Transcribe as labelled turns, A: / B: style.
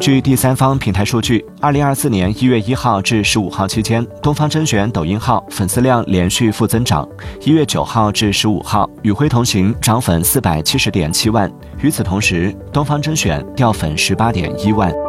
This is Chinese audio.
A: 据第三方平台数据二零二四年一月一号至十五号期间东方甄选抖音号粉丝量连续负增长一月九号至十五号与辉同行涨粉四百七十点七万。与此同时东方甄选掉粉十八点一万。